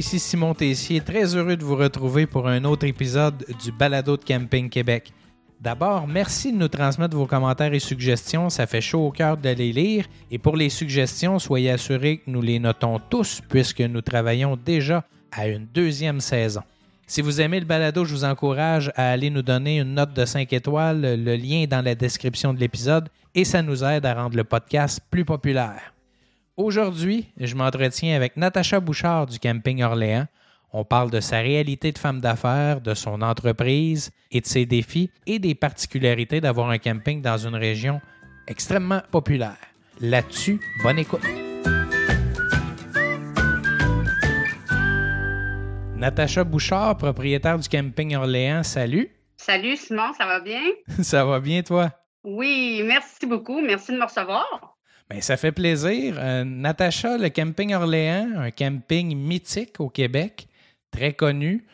ici Simon Tessier, très heureux de vous retrouver pour un autre épisode du Balado de Camping Québec. D'abord, merci de nous transmettre vos commentaires et suggestions, ça fait chaud au cœur de les lire. Et pour les suggestions, soyez assurés que nous les notons tous puisque nous travaillons déjà à une deuxième saison. Si vous aimez le balado, je vous encourage à aller nous donner une note de 5 étoiles. Le lien est dans la description de l'épisode et ça nous aide à rendre le podcast plus populaire. Aujourd'hui, je m'entretiens avec Natacha Bouchard du Camping Orléans. On parle de sa réalité de femme d'affaires, de son entreprise et de ses défis et des particularités d'avoir un camping dans une région extrêmement populaire. Là-dessus, bonne écoute. Natacha Bouchard, propriétaire du Camping Orléans, salut. Salut Simon, ça va bien? ça va bien toi? Oui, merci beaucoup. Merci de me recevoir. Bien, ça fait plaisir. Euh, Natacha, le camping Orléans, un camping mythique au Québec, très connu.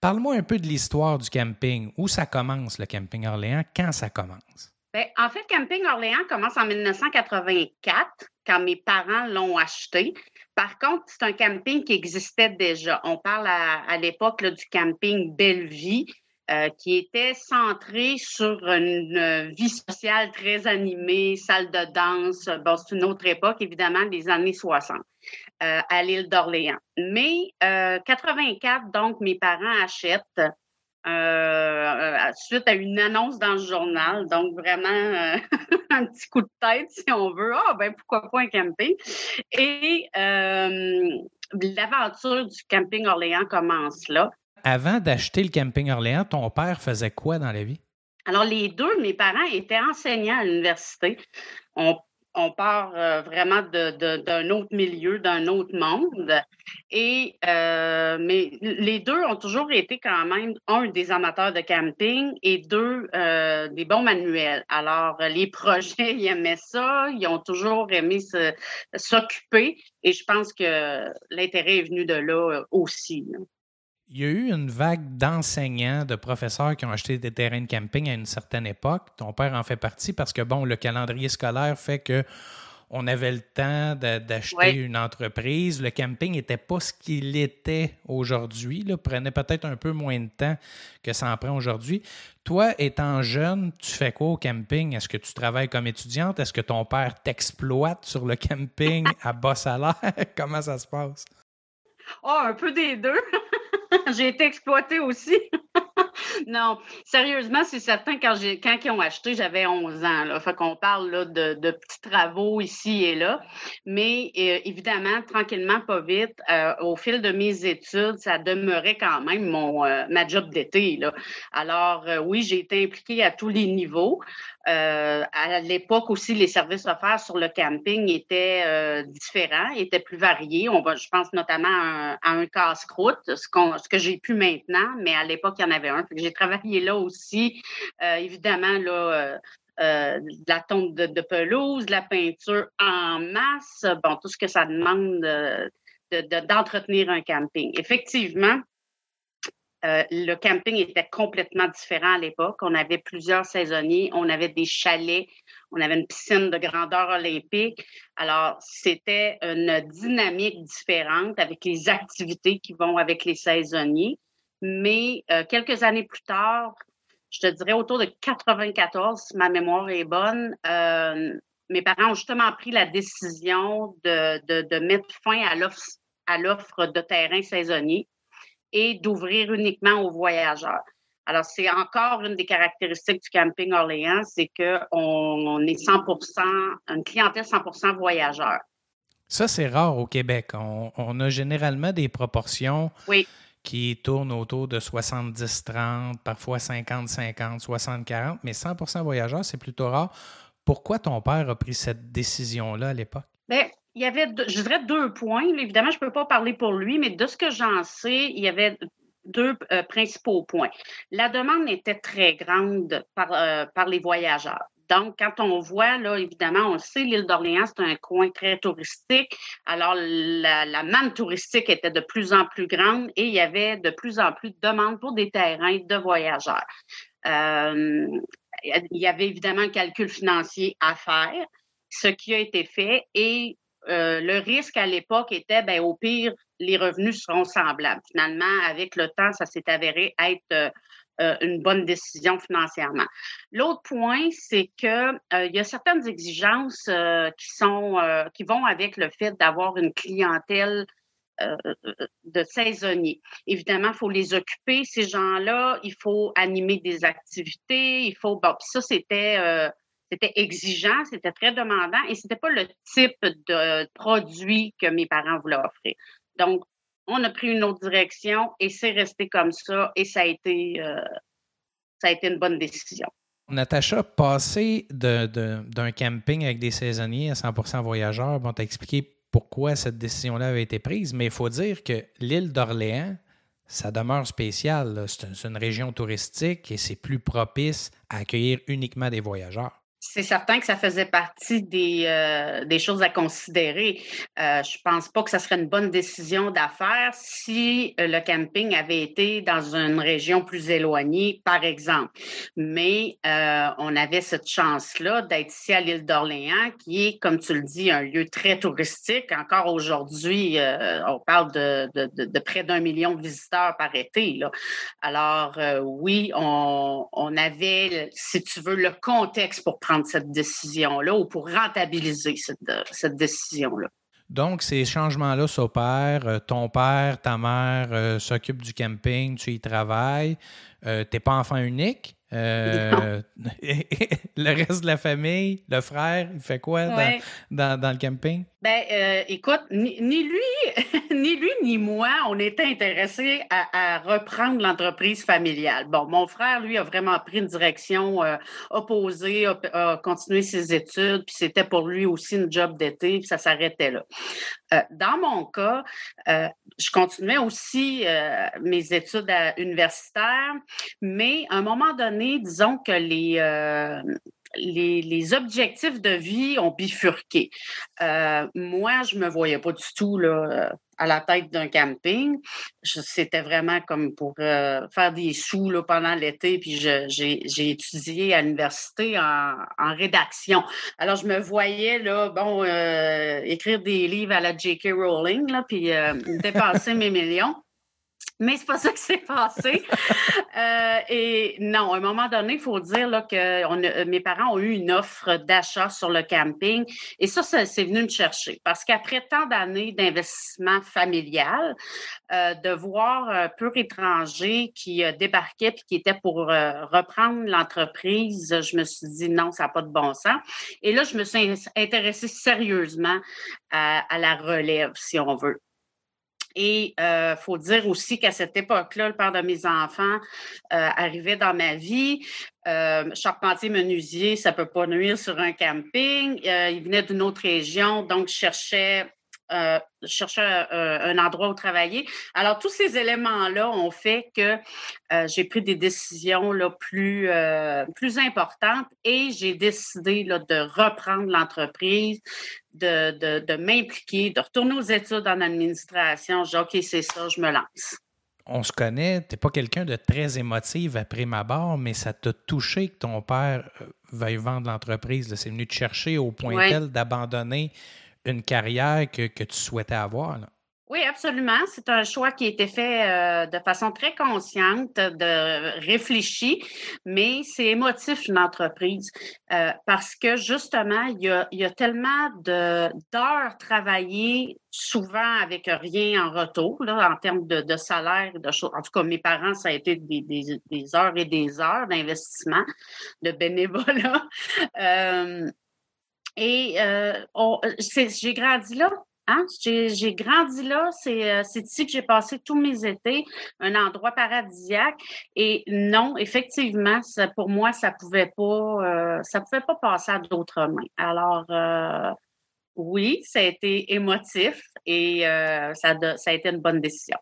Parle-moi un peu de l'histoire du camping. Où ça commence, le camping Orléans? Quand ça commence? Bien, en fait, Camping Orléans commence en 1984, quand mes parents l'ont acheté. Par contre, c'est un camping qui existait déjà. On parle à, l'époque du camping Belleville, euh, qui était centré sur une vie sociale très animée, salle de danse. Bon, c'est une autre époque, évidemment, des années 60, euh, à l'île d'Orléans. Mais euh, 84, donc, mes parents achètent euh, suite à une annonce dans le journal. Donc, vraiment un petit coup de tête, si on veut. Ah, ben pourquoi pas un camping? Et l'aventure du camping Orléans commence là avant d'acheter le camping Orléans, ton père faisait quoi dans la vie? Alors, les deux, mes parents étaient enseignants à l'université. On, part euh, vraiment d'un autre milieu, d'un autre monde. Et euh, mais les deux ont toujours été quand même un des amateurs de camping et deux euh, des bons manuels. Alors les projets, ils aimaient ça, ils ont toujours aimé s'occuper et je pense que l'intérêt est venu de là aussi. Il y a eu une vague d'enseignants, de professeurs qui ont acheté des terrains de camping à une certaine époque. Ton père en fait partie parce que, bon, le calendrier scolaire fait que on avait le temps d'acheter une entreprise. Le camping n'était pas ce qu'il était aujourd'hui. Prenait peut-être un peu moins de temps que ça en prend aujourd'hui. Toi, étant jeune, tu fais quoi au camping? Est-ce que tu travailles comme étudiante? Est-ce que ton père t'exploite sur le camping à bas salaire? Comment ça se passe? Oh, un peu des deux. j'ai été exploitée aussi. non, sérieusement, c'est certain, quand, quand ils ont acheté, j'avais 11 ans. Là. Fait qu'on parle là, de, de, petits travaux ici et là. Mais euh, évidemment, tranquillement, pas vite, euh, au fil de mes études, ça demeurait quand même mon, euh, ma job d'été. Alors, oui, j'ai été impliquée à tous les niveaux. À l'époque aussi, les services offerts sur le camping étaient différents, étaient plus variés. On va, je pense notamment à un, casse-croûte, ce, ce, que j'ai pu maintenant, mais à l'époque, il y en avait un. J'ai travaillé là aussi. Euh, évidemment, là, de la tonte de, pelouse, de la peinture en masse, bon, tout ce que ça demande d'entretenir un camping. Effectivement, euh, le camping était complètement différent à l'époque. On avait plusieurs saisonniers, on avait des chalets, on avait une piscine de grandeur olympique. Alors, c'était une dynamique différente avec les activités qui vont avec les saisonniers. Mais euh, quelques années plus tard, je te dirais autour de 94, si ma mémoire est bonne, euh, mes parents ont justement pris la décision de, de, de mettre fin à l'offre de terrain saisonnier et d'ouvrir uniquement aux voyageurs. Alors, c'est encore une des caractéristiques du camping Orléans, c'est qu'on est 100% une clientèle 100% voyageurs. Ça, c'est rare au Québec. On, a généralement des proportions qui tournent autour de 70-30, parfois 50-50, 60-40, mais 100% voyageurs, c'est plutôt rare. Pourquoi ton père a pris cette décision-là à l'époque? Bien, il y avait, je dirais, deux points. Évidemment, je ne peux pas parler pour lui, mais de ce que j'en sais, il y avait deux euh, principaux points. La demande était très grande par, euh, par les voyageurs. Donc, quand on voit, là, évidemment, on sait, l'île d'Orléans, c'est un coin très touristique. Alors, la, manne touristique était de plus en plus grande et il y avait de plus en plus de demandes pour des terrains de voyageurs. Euh, il y avait évidemment un calcul financier à faire, ce qui a été fait et euh, le risque à l'époque était, ben, au pire, les revenus seront semblables. Finalement, avec le temps, ça s'est avéré être euh, une bonne décision financièrement. L'autre point, c'est que euh, il y a certaines exigences euh, qui sont qui vont avec le fait d'avoir une clientèle de saisonniers. Évidemment, il faut les occuper, ces gens-là, il faut animer des activités, il faut. Bon, ça, c'était c'était exigeant, c'était très demandant et c'était pas le type de produit que mes parents voulaient offrir. Donc, on a pris une autre direction et c'est resté comme ça et ça a été, euh, ça a été une bonne décision. Natacha, passer d'un camping avec des saisonniers à 100% voyageurs, bon, t'as expliqué pourquoi cette décision-là avait été prise, mais il faut dire que l'île d'Orléans, ça demeure spécial. C'est une région touristique et c'est plus propice à accueillir uniquement des voyageurs. C'est certain que ça faisait partie des, euh, des choses à considérer. Euh, je pense pas que ça serait une bonne décision d'affaires si euh, le camping avait été dans une région plus éloignée, par exemple. Mais euh, on avait cette chance-là d'être ici à l'île d'Orléans, qui est, comme tu le dis, un lieu très touristique. Encore aujourd'hui, on parle de, de, de, près d'un million de visiteurs par été. Là. Alors, oui, on, on avait, si tu veux, le contexte pour prendre cette décision-là ou pour rentabiliser cette, cette décision-là. Donc, ces changements-là s'opèrent. Euh, ton père, ta mère euh, s'occupent du camping, tu y travailles. Euh, tu n'es pas enfant unique. Euh, le reste de la famille, le frère, il fait quoi dans, dans, le camping? Ben, euh, écoute, ni, lui, ni lui ni moi, on était intéressés à, reprendre l'entreprise familiale. Bon, mon frère, lui, a vraiment pris une direction euh, opposée, a, continué ses études, puis c'était pour lui aussi une job d'été, puis ça s'arrêtait là. Dans mon cas, je continuais aussi mes études universitaires, mais à un moment donné, disons que euh, les, objectifs de vie ont bifurqué. Euh, moi, je me voyais pas du tout à la tête d'un camping. C'était vraiment comme pour euh, faire des sous pendant l'été, puis j'ai étudié à l'université en, rédaction. Alors, je me voyais, là, bon, écrire des livres à la J.K. Rowling, là, puis dépenser mes millions. Mais c'est pas ça qui s'est passé. euh, et non, à un moment donné, il faut dire là, que on a, mes parents ont eu une offre d'achat sur le camping. Et ça, ça c'est venu me chercher. Parce qu'après tant d'années d'investissement familial, euh, de voir un pur étranger qui euh, débarquait et qui était pour euh, reprendre l'entreprise, je me suis dit non, ça n'a pas de bon sens. Et là, je me suis intéressée sérieusement à la relève, si on veut. Et il euh, faut dire aussi qu'à cette époque-là, le père de mes enfants euh, arrivait dans ma vie. Euh, charpentier menuisier, ça peut pas nuire sur un camping. il venait d'une autre région, donc je cherchais euh, chercher euh, un endroit où travailler. Alors, tous ces éléments-là ont fait que euh, j'ai pris des décisions là, plus, plus importantes et j'ai décidé là, de reprendre l'entreprise, de, de, de m'impliquer, de retourner aux études en administration. J'ai OK, c'est ça, je me lance on se connaît, tu n'es pas quelqu'un de très émotif après ma barre, mais ça t'a touché que ton père veuille vendre l'entreprise. C'est venu te chercher au point tel d'abandonner une carrière que, tu souhaitais avoir. Oui, absolument. C'est un choix qui a été fait euh, de façon très consciente, de réfléchi, mais c'est émotif une entreprise euh, parce que justement, il y a, il y a tellement d'heures travaillées souvent avec rien en retour en termes de, salaire, de choses. En tout cas, mes parents, ça a été des heures et des heures d'investissement, de bénévolat. Euh, et euh, euh j'ai grandi là. Hein? J'ai grandi là. Euh, c'est ici que j'ai passé tous mes étés, un endroit paradisiaque. Et non, effectivement, pour moi, ça pouvait pas, euh, ça pouvait pas passer à d'autres mains. Alors, oui, ça a été émotif et ça a été une bonne décision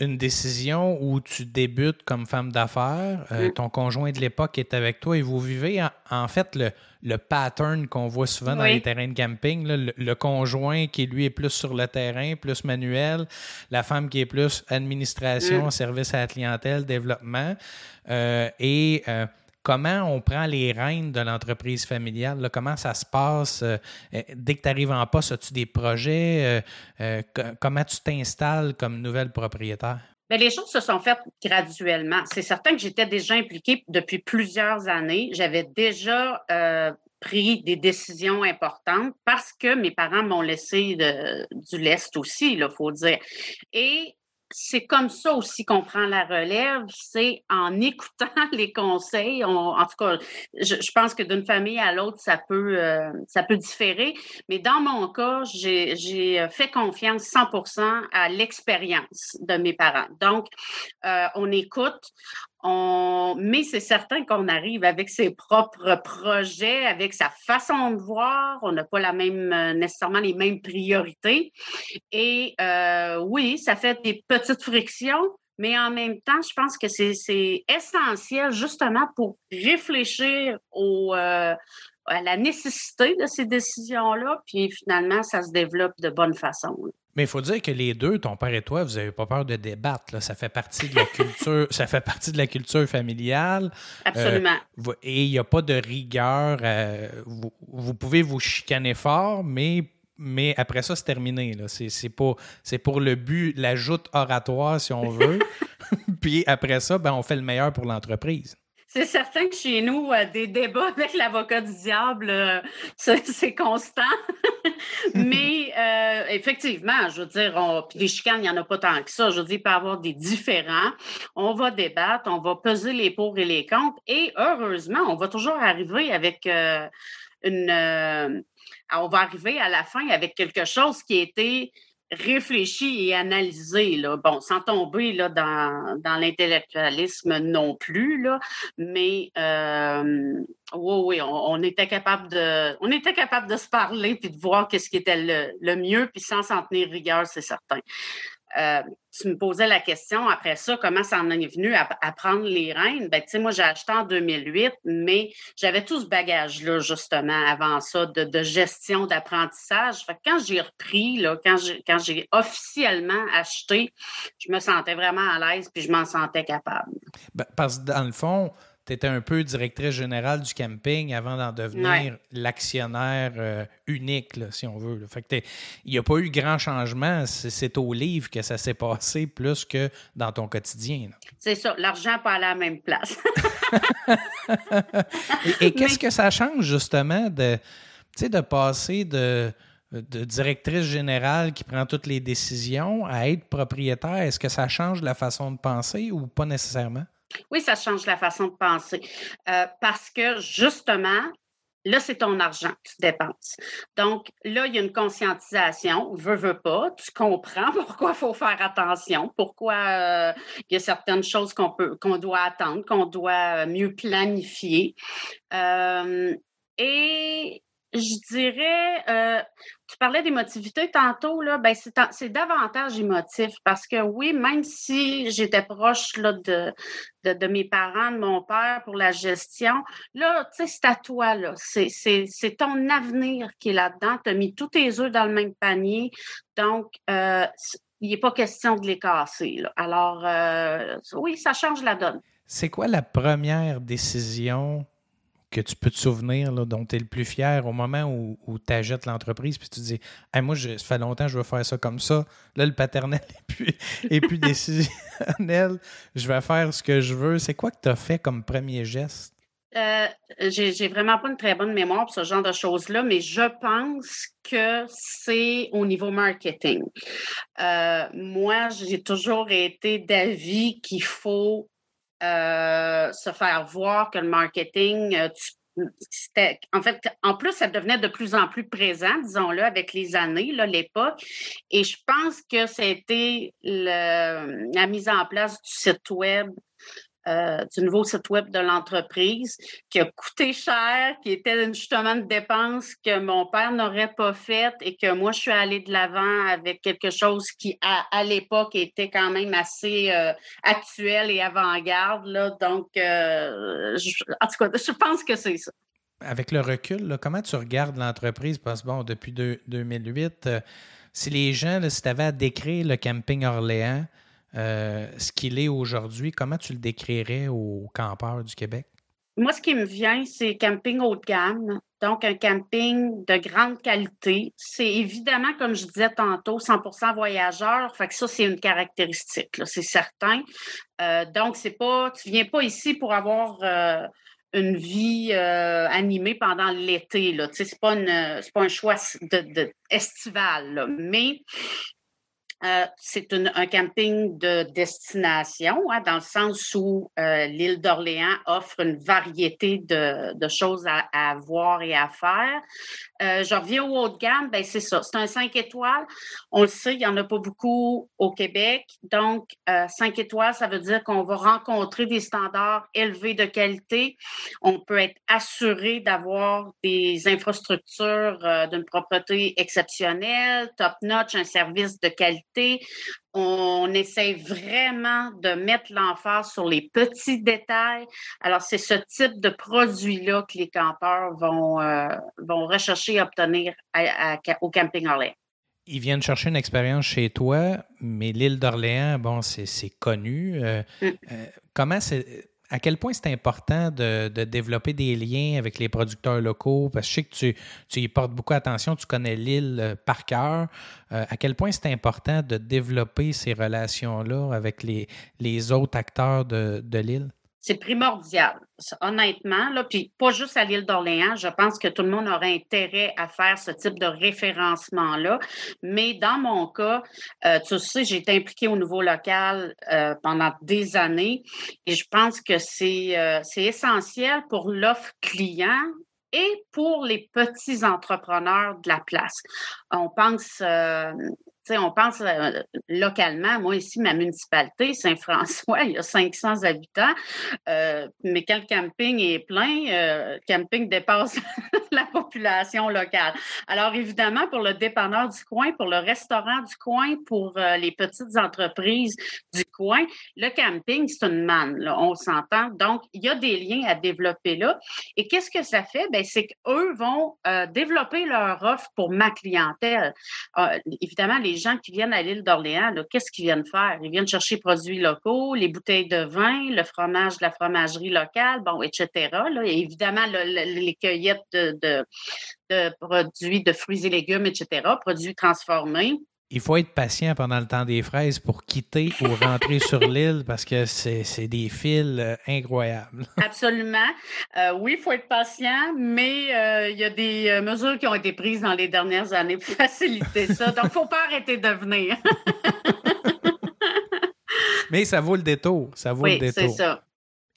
une décision où tu débutes comme femme d'affaires, euh, ton conjoint de l'époque est avec toi et vous vivez en, fait le, le pattern qu'on voit souvent dans les terrains de camping, le, conjoint qui lui est plus sur le terrain, plus manuel, la femme qui est plus administration, mm. service à la clientèle, développement. Euh, et euh, comment on prend les rênes de l'entreprise familiale? comment ça se passe? Euh, euh, dès que tu arrives en poste, as-tu des projets? Euh, comment tu t'installes comme nouvelle propriétaire? Bien, les choses se sont faites graduellement. C'est certain que j'étais déjà impliquée depuis plusieurs années. J'avais déjà pris des décisions importantes parce que mes parents m'ont laissé du lest aussi, il faut dire. Et c'est comme ça aussi qu'on prend la relève, c'est en écoutant les conseils. en tout cas, je, pense que d'une famille à l'autre, ça peut euh, ça peut différer. Mais dans mon cas, j'ai fait confiance 100% à l'expérience de mes parents. Donc, euh, on écoute, on, mais c'est certain qu'on arrive avec ses propres projets, avec sa façon de voir. On n'a pas la même, euh, nécessairement les mêmes priorités. Et euh, oui, ça fait des petites frictions, mais en même temps, je pense que c'est essentiel justement pour réfléchir au, euh, à la nécessité de ces décisions-là, puis finalement, ça se développe de bonne façon. Mais il faut dire que les deux, ton père et toi, vous n'avez pas peur de débattre. Ça fait partie de la culture, ça fait partie de la culture familiale. Absolument. Euh, et il n'y a pas de rigueur. Euh, vous, pouvez vous chicaner fort, mais, mais après ça, c'est terminé. C'est pour, pour le but, l'ajout oratoire, si on veut. Puis après ça, ben, on fait le meilleur pour l'entreprise. C'est certain que chez nous, euh, des débats avec l'avocat du diable, euh, c'est constant. Mais euh, effectivement, je veux dire, on, les chicanes, il n'y en a pas tant que ça. Je veux dire, il peut y avoir des différents. On va débattre, on va peser les pour et les contre. Et heureusement, on va toujours arriver avec une. on va arriver à la fin avec quelque chose qui été réfléchi et analysé, là. bon, sans tomber là, dans, dans l'intellectualisme non plus, là, mais euh, oui, oui, on, était capable de on était capable de se parler puis de voir qu'est-ce qui était le, le mieux, puis sans s'en tenir rigueur, c'est certain. Euh, tu me posais la question après ça, comment ça en est venu à, prendre les rênes? Ben, tu sais, moi, j'ai acheté en 2008, mais j'avais tout ce bagage-là, justement, avant ça, de, gestion d'apprentissage. Fait quand j'ai repris, là, quand j'ai, quand j'ai officiellement acheté, je me sentais vraiment à l'aise puis je m'en sentais capable. Ben, parce que dans le fond, tu étais un peu directrice générale du camping avant d'en devenir l'actionnaire euh, unique, si on veut. Fait que il n'y a pas eu grand changement. C'est au livre que ça s'est passé plus que dans ton quotidien. C'est ça. L'argent pas à la même place. et, qu'est-ce que ça change, justement, de, de passer de de directrice générale qui prend toutes les décisions à être propriétaire, est-ce que ça change la façon de penser ou pas nécessairement? Oui, ça change la façon de penser. Euh, parce que justement, là, c'est ton argent que tu dépenses. Donc, là, il y a une conscientisation, veux, veux pas, tu comprends pourquoi il faut faire attention, pourquoi euh, il y a certaines choses qu'on peut, qu'on doit attendre, qu'on doit mieux planifier. Euh, et je dirais, euh, tu parlais d'émotivité tantôt, là, ben c'est davantage émotif parce que oui, même si j'étais proche là, de, de, mes parents, de mon père pour la gestion, là, tu sais, c'est à toi, là. C'est ton avenir qui est là-dedans. Tu as mis tous tes œufs dans le même panier. Donc, euh, il n'est pas question de les casser. Alors, euh, oui, ça change la donne. C'est quoi la première décision que tu peux te souvenir, dont tu es le plus fier au moment où, tu achètes l'entreprise, puis tu dis Moi, ça fait longtemps que je veux faire ça comme ça. Là, le paternel est plus décisionnel. Je vais faire ce que je veux. C'est quoi que tu as fait comme premier geste? Euh, j'ai vraiment pas une très bonne mémoire pour ce genre de choses-là, mais je pense que c'est au niveau marketing. Euh, moi, j'ai toujours été d'avis qu'il faut euh, se faire voir que le marketing, euh, en fait, en plus, ça devenait de plus en plus présent, disons-le, avec les années, l'époque. Et je pense que c'était la mise en place du site web euh, du nouveau site web de l'entreprise qui a coûté cher, qui était justement une dépense que mon père n'aurait pas faite et que moi, je suis allée de l'avant avec quelque chose qui, à, l'époque, était quand même assez euh, actuel et avant-garde. Donc, euh, en tout cas, je pense que c'est ça. Avec le recul, comment tu regardes l'entreprise? Parce que, bon, depuis 2008, si les gens, si tu avais à décrire le camping Orléans, euh, ce qu'il est aujourd'hui, comment tu le décrirais aux campeurs du Québec? moi, ce qui me vient, c'est camping haut de gamme. Donc, un camping de grande qualité. C'est évidemment, comme je disais tantôt, 100% voyageurs. Fait que ça, c'est une caractéristique, c'est certain. Euh, donc, c'est pas, tu viens pas ici pour avoir euh, une vie animée pendant l'été. Sais, c'est pas, un choix estival. Mais euh, c'est un camping de destination, hein, dans le sens où euh, l'île d'Orléans offre une variété de, choses à, voir et à faire. Euh, je reviens au haut de gamme, ben c'est ça, c'est un 5 étoiles. On le sait, il n'y en a pas beaucoup au Québec. Donc, 5 étoiles, ça veut dire qu'on va rencontrer des standards élevés de qualité. On peut être assuré d'avoir des infrastructures d'une propreté exceptionnelle, top-notch, un service de qualité on essaie vraiment de mettre l'emphase sur les petits détails. Alors, c'est ce type de produit-là que les campeurs vont, euh, vont rechercher et obtenir au camping Orléans. Ils viennent chercher une expérience chez toi, mais l'île d'Orléans, bon, c'est connu. Euh, mm. euh, comment c'est à quel point c'est important de, développer des liens avec les producteurs locaux? Parce que je sais que tu, tu y portes beaucoup attention, tu connais l'île euh, par cœur. Euh, à quel point c'est important de développer ces relations-là avec les, les autres acteurs de, de l'île? C'est primordial, honnêtement. Là, puis pas juste à l'île d'Orléans, je pense que tout le monde aurait intérêt à faire ce type de référencement-là. Mais dans mon cas, euh, tu sais, j'ai été impliquée au niveau local euh, pendant des années et je pense que c'est euh, essentiel pour l'offre client et pour les petits entrepreneurs de la place. On pense on pense euh, localement, moi ici, ma municipalité, Saint-François, il y a 500 habitants, euh, mais quand le camping est plein, euh, le camping dépasse la population locale. Alors évidemment, pour le dépanneur du coin, pour le restaurant du coin, pour les petites entreprises du coin, le camping, c'est une manne, on s'entend. Donc, il y a des liens à développer là. Et qu'est-ce que ça fait? Ben, c'est qu'eux vont développer leur offre pour ma clientèle. évidemment, les gens qui viennent à l'île d'Orléans, qu'est-ce qu'ils viennent faire? Ils viennent chercher produits locaux, les bouteilles de vin, le fromage de la fromagerie locale, bon, etc. Évidemment, les cueillettes de, produits de fruits et légumes, etc., produits transformés il faut être patient pendant le temps des fraises pour quitter ou rentrer sur l'île parce que c'est des fils euh, incroyables. Absolument. Euh, oui, il faut être patient, mais euh, il y a des mesures qui ont été prises dans les dernières années pour faciliter ça. Donc, il ne faut pas arrêter de venir. mais ça vaut le détour. Ça vaut oui, le détour. c'est ça.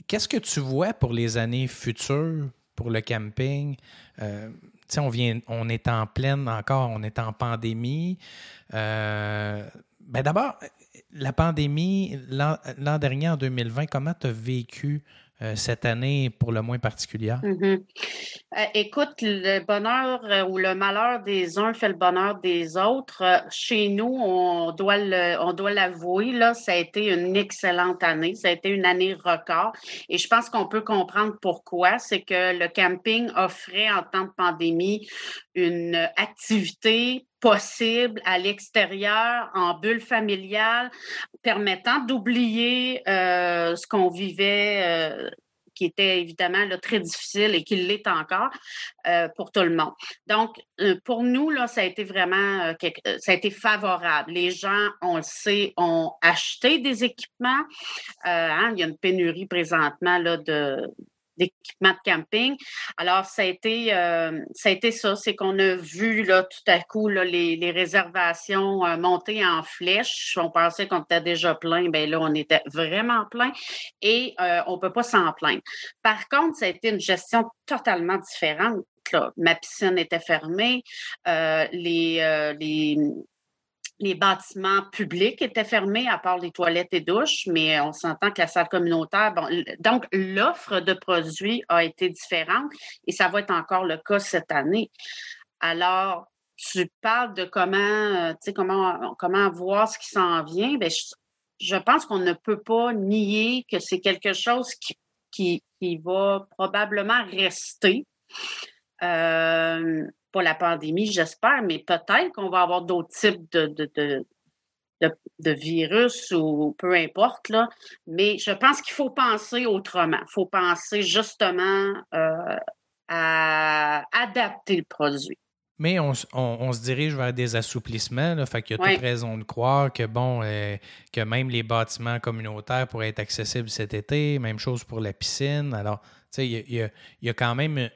Qu'est-ce que tu vois pour les années futures pour le camping? On vient, on est en pleine encore, on est en pandémie. Euh, ben d'abord, la pandémie, l'an dernier, en 2020, comment tu as vécu cette année pour le moins particulière? Mm-hmm. Euh, écoute, le bonheur euh, ou le malheur des uns fait le bonheur des autres. chez nous, on doit on doit l'avouer, là, ça a été une excellente année. Ça a été une année record. Et je pense qu'on peut comprendre pourquoi. C'est que le camping offrait en temps de pandémie une activité possible à l'extérieur, en bulle familiale, permettant d'oublier euh, ce qu'on vivait. Euh, qui était évidemment très difficile et qui l'est encore euh, pour tout le monde. Donc, pour nous, là, ça a été vraiment ça a été favorable. Les gens, on le sait, ont acheté des équipements. Hein, il y a une pénurie présentement là, de, d'équipement de camping. Alors, ça a été, euh, ça, a été ça, c'est qu'on a vu là, tout à coup là, les, les réservations euh, monter en flèche. On pensait qu'on était déjà plein, bien là, on était vraiment plein et euh, on ne peut pas s'en plaindre. Par contre, ça a été une gestion totalement différente. Là. Ma piscine était fermée, les, les, les bâtiments publics étaient fermés, à part les toilettes et douches, mais on s'entend que la salle communautaire, bon, donc l'offre de produits a été différente et ça va être encore le cas cette année. Alors, tu parles de comment, euh, comment, comment voir ce qui s'en vient. Bien, je, pense qu'on ne peut pas nier que c'est quelque chose qui, qui, qui va probablement rester. Euh, pas la pandémie, j'espère, mais peut-être qu'on va avoir d'autres types de, de, virus ou peu importe, là, mais je pense qu'il faut penser autrement. Il faut penser justement euh, à adapter le produit. Mais on, se dirige vers des assouplissements. Là, fait qu'il y a toute raison de croire que bon, euh, que même les bâtiments communautaires pourraient être accessibles cet été. Même chose pour la piscine. Alors, tu sais, il y, a, quand même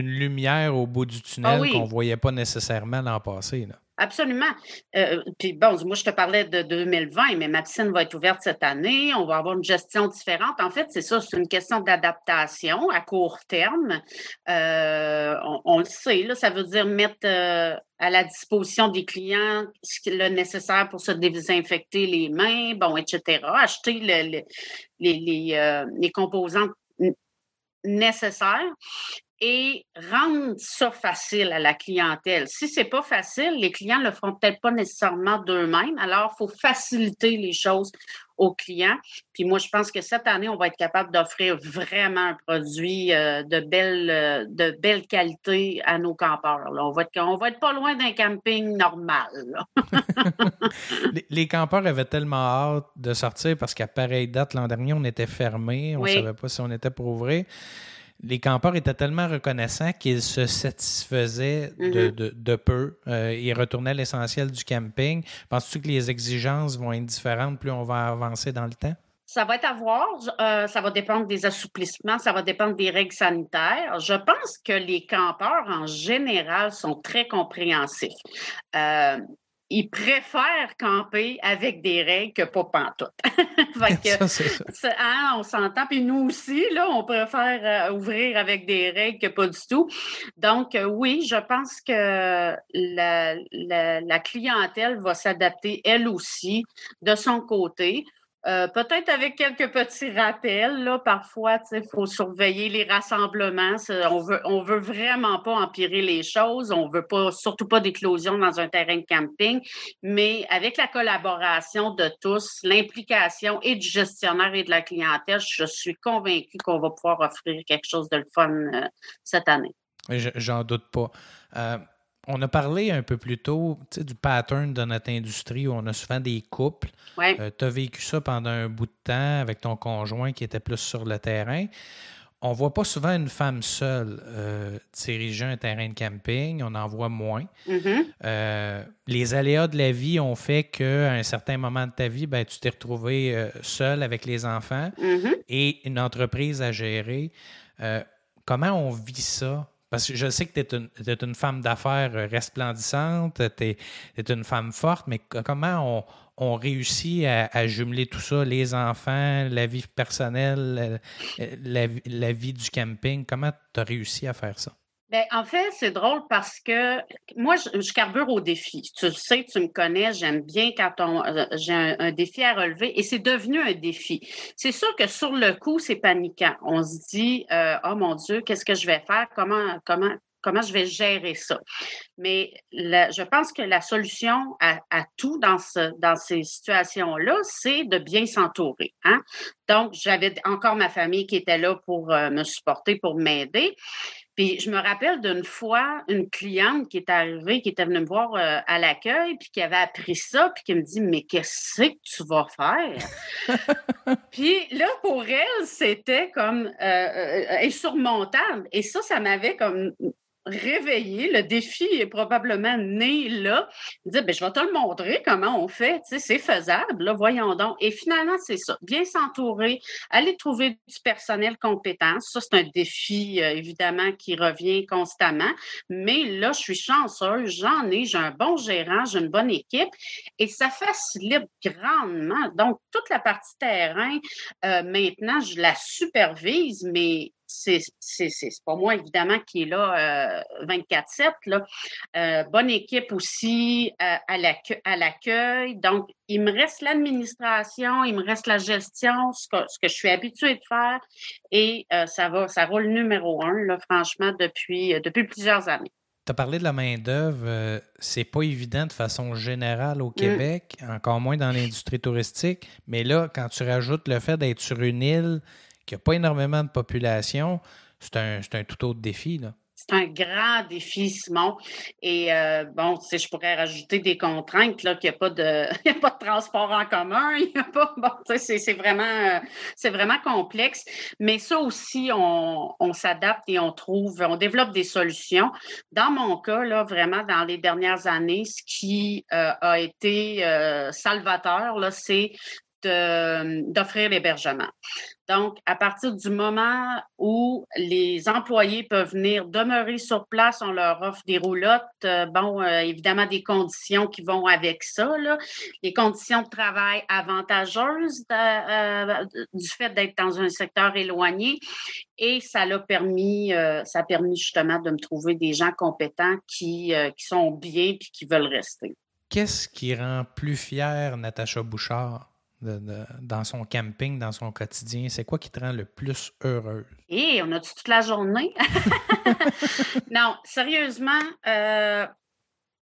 une lumière au bout du tunnel ah qu'on ne voyait pas nécessairement l'an passé. Là. Absolument. Euh, puis bon, moi, je te parlais de 2020, mais ma piscine va être ouverte cette année. On va avoir une gestion différente. En fait, c'est ça, c'est une question d'adaptation à court terme. Euh, on, le sait, là, ça veut dire mettre euh, à la disposition des clients ce le nécessaire pour se désinfecter les mains, bon, etc. Acheter les, les, les composants nécessaires et rendre ça facile à la clientèle. Si c'est pas facile, les clients le feront peut-être pas nécessairement d'eux-mêmes. Alors, il faut faciliter les choses aux clients. Puis moi, je pense que cette année, on va être capable d'offrir vraiment un produit euh, de belle, euh, de belle qualité à nos campeurs. On va être, on va être pas loin d'un camping normal. les, campeurs avaient tellement hâte de sortir parce qu'à pareille date l'an dernier, on était fermé, on ne savait pas si on était pour ouvrir les campeurs étaient tellement reconnaissants qu'ils se satisfaisaient de, mm-hmm. peu. Euh, ils retournaient à l'essentiel du camping. Penses-tu que les exigences vont être différentes plus on va avancer dans le temps? Ça va être à voir. Euh, ça va dépendre des assouplissements, ça va dépendre des règles sanitaires. Je pense que les campeurs, en général, sont très compréhensifs. Euh, ils préfèrent camper avec des règles que pas pantoute. Hein, on s'entend. Puis nous aussi, là, on préfère euh, ouvrir avec des règles que pas du tout. Donc, euh, oui, je pense que la, la clientèle va s'adapter elle aussi de son côté. Euh, peut-être avec quelques petits rappels, là, parfois, il faut surveiller les rassemblements. On veut, on veut vraiment pas empirer les choses. On veut pas, surtout pas d'éclosion dans un terrain de camping. Mais avec la collaboration de tous, l'implication et du gestionnaire et de la clientèle, je suis convaincue qu'on va pouvoir offrir quelque chose de le fun euh, cette année. J'en doute pas. Euh, on a parlé un peu plus tôt du pattern de notre industrie où on a souvent des couples. Euh, tu as vécu ça pendant un bout de temps avec ton conjoint qui était plus sur le terrain. On ne voit pas souvent une femme seule euh, diriger un terrain de camping. On en voit moins. Mm-hmm. Euh, les aléas de la vie ont fait qu'à un certain moment de ta vie, ben, tu t'es retrouvé seul avec les enfants mm-hmm. et une entreprise à gérer. comment on vit ça? Parce que je sais que tu es, une femme d'affaires euh, resplendissante, tu es, une femme forte, mais comment on, réussit à, jumeler tout ça, les enfants, la vie personnelle, euh, la, la vie du camping? Comment tu as réussi à faire ça? Ben, en fait, c'est drôle parce que moi, je, carbure au défi. Tu sais, tu me connais, j'aime bien quand euh, j'ai un, défi à relever et c'est devenu un défi. C'est sûr que sur le coup, c'est paniquant. On se dit, euh, oh mon Dieu, qu'est-ce que je vais faire? Comment, comment, comment je vais gérer ça? Mais je pense que la solution à, tout dans ces situations-là, c'est de bien s'entourer. Hein? Donc, j'avais encore ma famille qui était là pour euh, me supporter, pour m'aider. Puis je me rappelle d'une fois une cliente qui est arrivée, qui était venue me voir euh, à l'accueil, puis qui avait appris ça, puis qui me dit Mais qu'est-ce que tu vas faire? puis là, pour elle, c'était comme euh, euh, insurmontable. Et ça, ça m'avait comme réveillé. Le défi est probablement né là. Dire, ben, je vais te le montrer comment on fait. Tu c'est faisable, voyons donc. Et finalement, c'est ça. Bien s'entourer, aller trouver du personnel compétent. Ça, c'est un défi, euh, évidemment, qui revient constamment. Mais là, je suis chanceuse. J'en ai. J'ai un bon gérant. J'ai une bonne équipe. Et ça facilite grandement. Donc, toute la partie terrain, euh, maintenant, je la supervise, mais c'est pas moi, évidemment, qui est là 24-7. Euh, euh, bonne équipe aussi euh, à l'accueil. Donc, il me reste l'administration, il me reste la gestion, ce que, ce que, je suis habituée de faire. Et ça va, ça roule numéro un, là, franchement, depuis, depuis plusieurs années. Tu as parlé de la main-d'œuvre. c'est pas évident de façon générale au mmh. Québec, encore moins dans l'industrie touristique. Mais là, quand tu rajoutes le fait d'être sur une île, qu'il n'y a pas énormément de population, c'est un, tout autre défi. Là. C'est un grand défi, Simon. Et euh, bon, tu sais, je pourrais rajouter des contraintes, là, qu'il n'y a, pas de, a pas de transport en commun, il y a pas, bon, tu sais, c'est vraiment, euh, c'est vraiment complexe. Mais ça aussi, on, on s'adapte et on trouve, on développe des solutions. Dans mon cas, là, vraiment, dans les dernières années, ce qui euh, a été salvateur, là, c'est d'offrir l'hébergement. Donc, à partir du moment où les employés peuvent venir demeurer sur place, on leur offre des roulottes, euh, bon, euh, évidemment des conditions qui vont avec ça, là. les conditions de travail avantageuses euh, du fait d'être dans un secteur éloigné, et ça l'a permis, ça a permis justement de me trouver des gens compétents qui, qui sont bien et qui veulent rester. Qu'est-ce qui rend plus fier Natacha Bouchard? Dans son camping, dans son quotidien? C'est quoi qui te rend le plus heureuse? Et on a toute la journée? non, sérieusement, euh,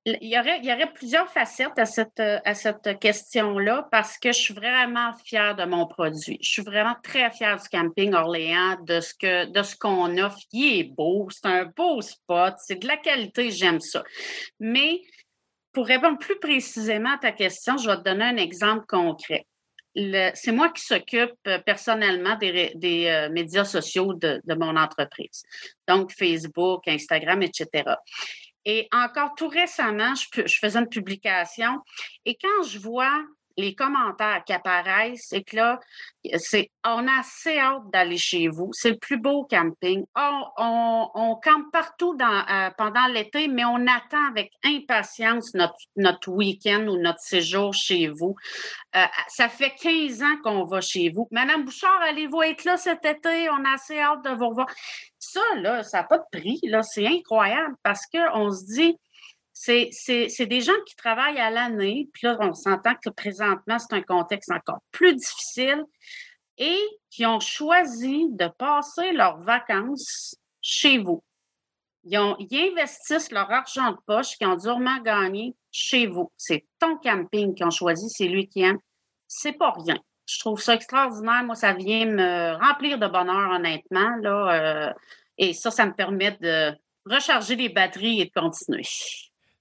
il, y aurait, y aurait plusieurs facettes à cette, à cette question-là parce que je suis vraiment fière de mon produit. Je suis vraiment très fière du camping Orléans, de ce que de ce qu'on offre. Il est beau, c'est un beau spot, c'est de la qualité, j'aime ça. Mais pour répondre plus précisément à ta question, je vais te donner un exemple concret c'est moi qui s'occupe euh, personnellement des, euh, médias sociaux de, mon entreprise. Donc, Facebook, Instagram, etc. Et encore tout récemment, je, je faisais une publication et quand je vois les commentaires qui apparaissent, c'est que là, c'est, on a assez hâte d'aller chez vous. C'est le plus beau camping. on, on, campe partout euh, pendant l'été, mais on attend avec impatience notre, notre week-end ou notre séjour chez vous. Euh, ça fait 15 ans qu'on va chez vous. Madame Bouchard, allez-vous être là cet été? On a assez hâte de vous revoir. Ça, là, ça n'a pas de prix. Là, c'est incroyable parce qu'on se dit, c'est des gens qui travaillent à l'année, puis là, on s'entend que présentement, c'est un contexte encore plus difficile, et qui ont choisi de passer leurs vacances chez vous. Ils, ont, ils investissent leur argent de poche qu'ils ont durement gagné chez vous. C'est ton camping qu'ils ont choisi, c'est lui qui aime. C'est pas rien. Je trouve ça extraordinaire. Moi, ça vient me remplir de bonheur, honnêtement. Là, euh, et ça, ça me permet de recharger les batteries et de continuer.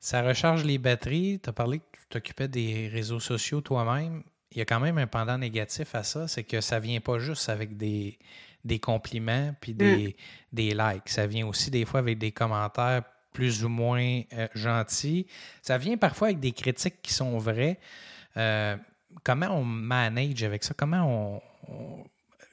Ça recharge les batteries. Tu as parlé que tu t'occupais des réseaux sociaux toi-même. Il y a quand même un pendant négatif à ça, c'est que ça vient pas juste avec des, des compliments puis des, mm. des likes. Ça vient aussi des fois avec des commentaires plus ou moins euh, gentils. Ça vient parfois avec des critiques qui sont vraies. Euh, comment on manage avec ça? Comment on,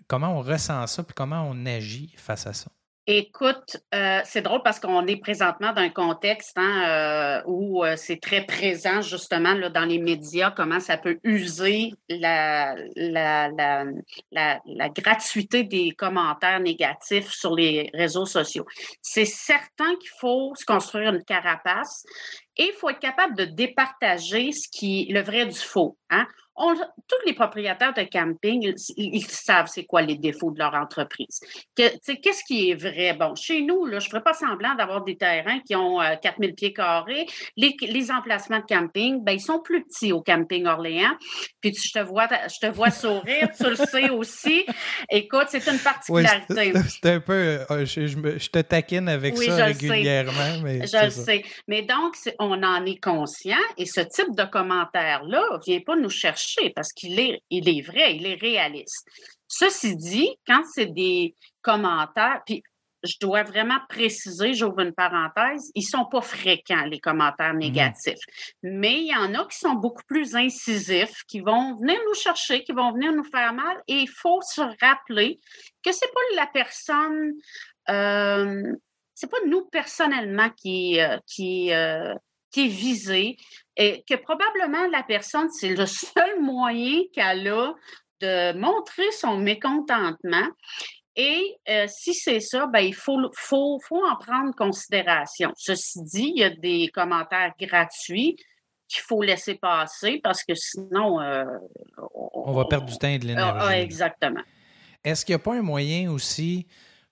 comment on ressent ça puis comment on agit face à ça? Écoute, euh, c'est drôle parce qu'on est présentement dans un contexte hein, euh, où euh, c'est très présent justement là, dans les médias, comment ça peut user la, la, la, la, gratuité des commentaires négatifs sur les réseaux sociaux. C'est certain qu'il faut se construire une carapace et il faut être capable de départager ce qui le vrai du faux. Hein? Tous les propriétaires de camping, ils, savent c'est quoi les défauts de leur entreprise. Qu'est-ce qui est vrai? Bon, chez nous, là, je ne ferai pas semblant d'avoir des terrains qui ont 4000 euh, pieds carrés. Les, emplacements de camping, ben, ils sont plus petits au camping Orléans. Puis je te vois, je te vois sourire, tu le sais aussi. Écoute, c'est une particularité. c'est un peu, euh, je, te taquine avec ça régulièrement. Mais je le sais. Mais donc, on en est conscient et ce type de commentaire-là ne vient pas nous chercher parce qu'il est, il est vrai, il est réaliste. Ceci dit, quand c'est des commentaires, puis je dois vraiment préciser, j'ouvre une parenthèse, ils sont pas fréquents, les commentaires mmh. négatifs. Mais il y en a qui sont beaucoup plus incisifs, qui vont venir nous chercher, qui vont venir nous faire mal. Et il faut se rappeler que c'est pas la personne, euh, c'est pas nous personnellement qui, euh, qui, euh, qui est visée et que probablement la personne, c'est le seul moyen qu'elle a de montrer son mécontentement. Et euh, si c'est ça, ben, il faut, faut, faut en prendre considération. Ceci dit, il y a des commentaires gratuits qu'il faut laisser passer parce que sinon... Euh, on, va perdre du temps et de ah, l'énergie. Ah, exactement. Est-ce qu'il n'y a pas un moyen aussi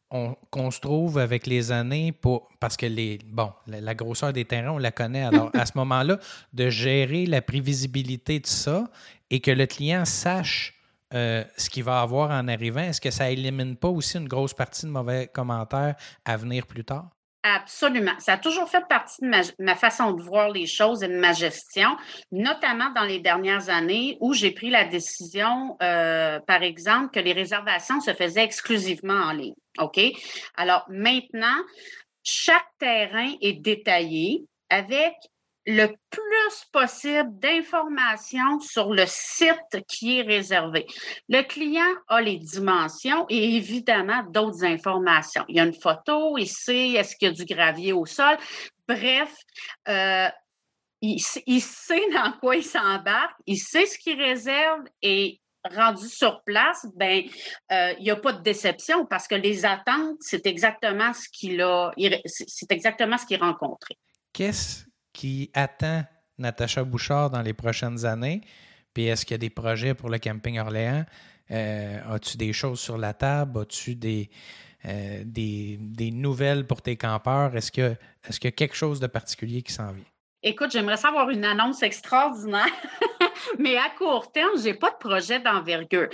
qu'on se trouve avec les années pour parce que les bon la, grosseur des terrains on la connaît. Alors à ce moment-là de gérer la prévisibilité de ça et que le client sache euh, ce qu'il va avoir en arrivant est-ce que ça élimine pas aussi une grosse partie de mauvais commentaires à venir plus tard? Absolument. Ça a toujours fait partie de ma, façon de voir les choses et de ma gestion, notamment dans les dernières années où j'ai pris la décision, euh, par exemple, que les réservations se faisaient exclusivement en ligne. OK? Alors maintenant, chaque terrain est détaillé avec le plus possible d'informations sur le site qui est réservé. Le client a les dimensions et évidemment d'autres informations. Il y a une photo, il sait est-ce qu'il y a du gravier au sol. Bref, euh, il, sait dans quoi il s'embarque, il sait ce qu'il réserve et rendu sur place, ben euh, il n'y a pas de déception parce que les attentes, c'est exactement ce qu'il a, c'est exactement ce qu'il a rencontré. Qu'est-ce qui attend Natacha Bouchard dans les prochaines années? Puis est-ce qu'il y a des projets pour le camping Orléans? Euh, as-tu des choses sur la table? As-tu euh, des, des, nouvelles pour tes campeurs? Est-ce, qu'il y a quelque chose de particulier qui s'en vient? Écoute, j'aimerais savoir une annonce extraordinaire, mais à court terme, je n'ai pas de projet d'envergure.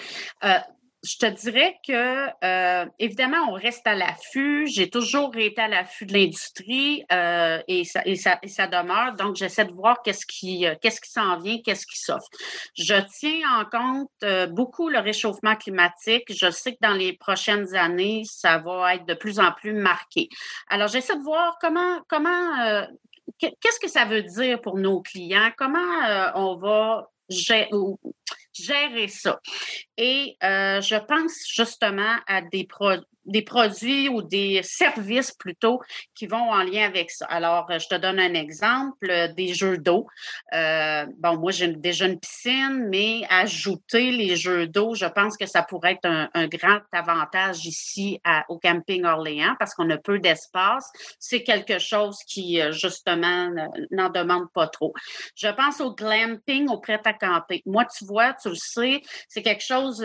Euh, je te dirais que, euh, évidemment, on reste à l'affût. J'ai toujours été à l'affût de l'industrie euh, et, ça, et, ça, et ça demeure. Donc, j'essaie de voir qu'est-ce qui, euh, qu'est-ce qui s'en vient, qu'est-ce qui s'offre. Je tiens en compte euh, beaucoup le réchauffement climatique. Je sais que dans les prochaines années, ça va être de plus en plus marqué. Alors, j'essaie de voir comment, comment, euh, qu'est-ce que ça veut dire pour nos clients, comment on va gérer gérer ça. Et euh, je pense justement à des, produits des produits ou des services plutôt qui vont en lien avec ça. Alors, je te donne un exemple, euh, des jeux d'eau. Euh, bon, moi, j'ai déjà une piscine, mais ajouter les jeux d'eau, je pense que ça pourrait être un, grand avantage ici au camping Orléans parce qu'on a peu d'espace. C'est quelque chose qui, euh, justement, n'en demande pas trop. Je pense au glamping, au prêt à camper. Moi, tu vois, tu le sais, c'est quelque chose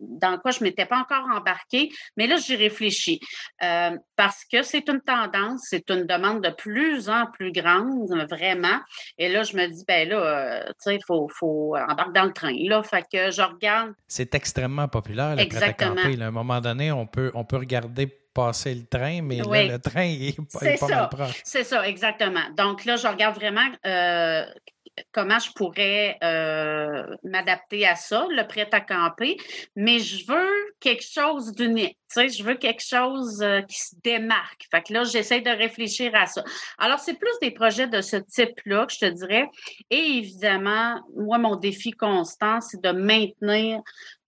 dans quoi je m'étais pas encore embarquée, mais là, j'ai réfléchi euh, parce que c'est une tendance, c'est une demande de plus en plus grande, vraiment. Et là, je me dis, ben là, euh, tu sais, il faut, faut embarquer dans le train. Là, fait que je regarde. C'est extrêmement populaire, le Exactement. à un moment donné, on peut, on peut regarder passer le train, mais là, le train, il est, pas, est mal proche. C'est ça, exactement. Donc là, je regarde vraiment euh, comment je pourrais euh, m'adapter à ça, le prêt à camper, mais je veux quelque chose d'unique. Tu sais, je veux quelque chose euh, qui se démarque. Fait que là, j'essaie de réfléchir à ça. Alors, c'est plus des projets de ce type-là que je te dirais. Et évidemment, moi, mon défi constant, c'est de maintenir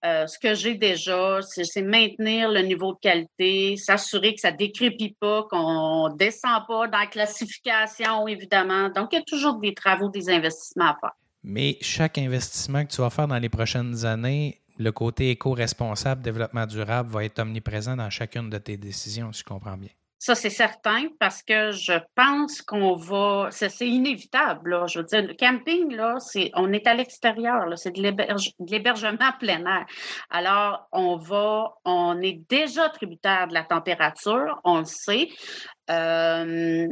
euh, ce que j'ai déjà, c'est maintenir le niveau de qualité, s'assurer que ça décrépit pas, qu'on descend pas dans la classification, évidemment. Donc, il y a toujours des travaux, des investissements à faire. Mais chaque investissement que tu vas faire dans les prochaines années, le côté éco-responsable, développement durable va être omniprésent dans chacune de tes décisions, si je comprends bien. Ça, c'est certain parce que je pense qu'on va. C'est inévitable. Là. Je veux dire, le camping, là, c'est, on est à l'extérieur, c'est de, l'hébergement plein air. Alors, on va, on est déjà tributaire de la température, on le sait. Euh,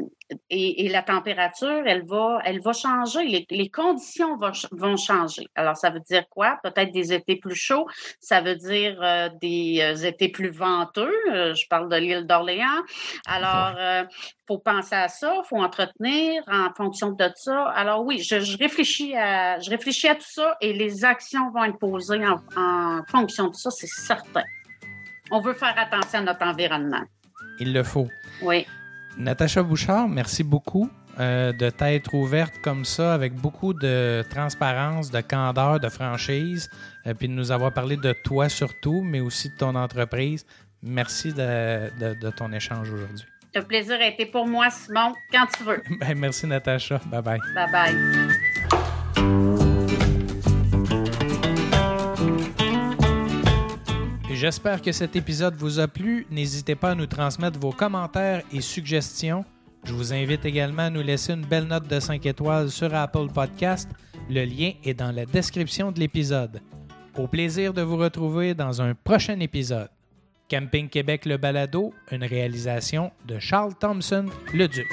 et, la température, elle va, elle va changer. Les, conditions vont, changer. Alors, ça veut dire quoi? Peut-être des étés plus chauds. Ça veut dire euh, des euh, étés plus venteux. je parle de l'île d'Orléans. Alors, il faut penser à ça. Il faut entretenir en fonction de ça. Alors, oui, je, réfléchis à, je réfléchis à tout ça et les actions vont être posées en, en fonction de ça, c'est certain. On veut faire attention à notre environnement. Il le faut. Oui. Natacha Bouchard, merci beaucoup euh, de t'être ouverte comme ça, avec beaucoup de transparence, de candeur, de franchise, euh, puis de nous avoir parlé de toi surtout, mais aussi de ton entreprise. Merci de, ton échange aujourd'hui. Le plaisir a été pour moi, Simon, quand tu veux. Ben, merci, Natacha. Bye bye. Bye bye. J'espère que cet épisode vous a plu. N'hésitez pas à nous transmettre vos commentaires et suggestions. Je vous invite également à nous laisser une belle note de 5 étoiles sur Apple Podcast. Le lien est dans la description de l'épisode. Au plaisir de vous retrouver dans un prochain épisode. Camping Québec Le Balado, une réalisation de Charles Thompson, le Duc.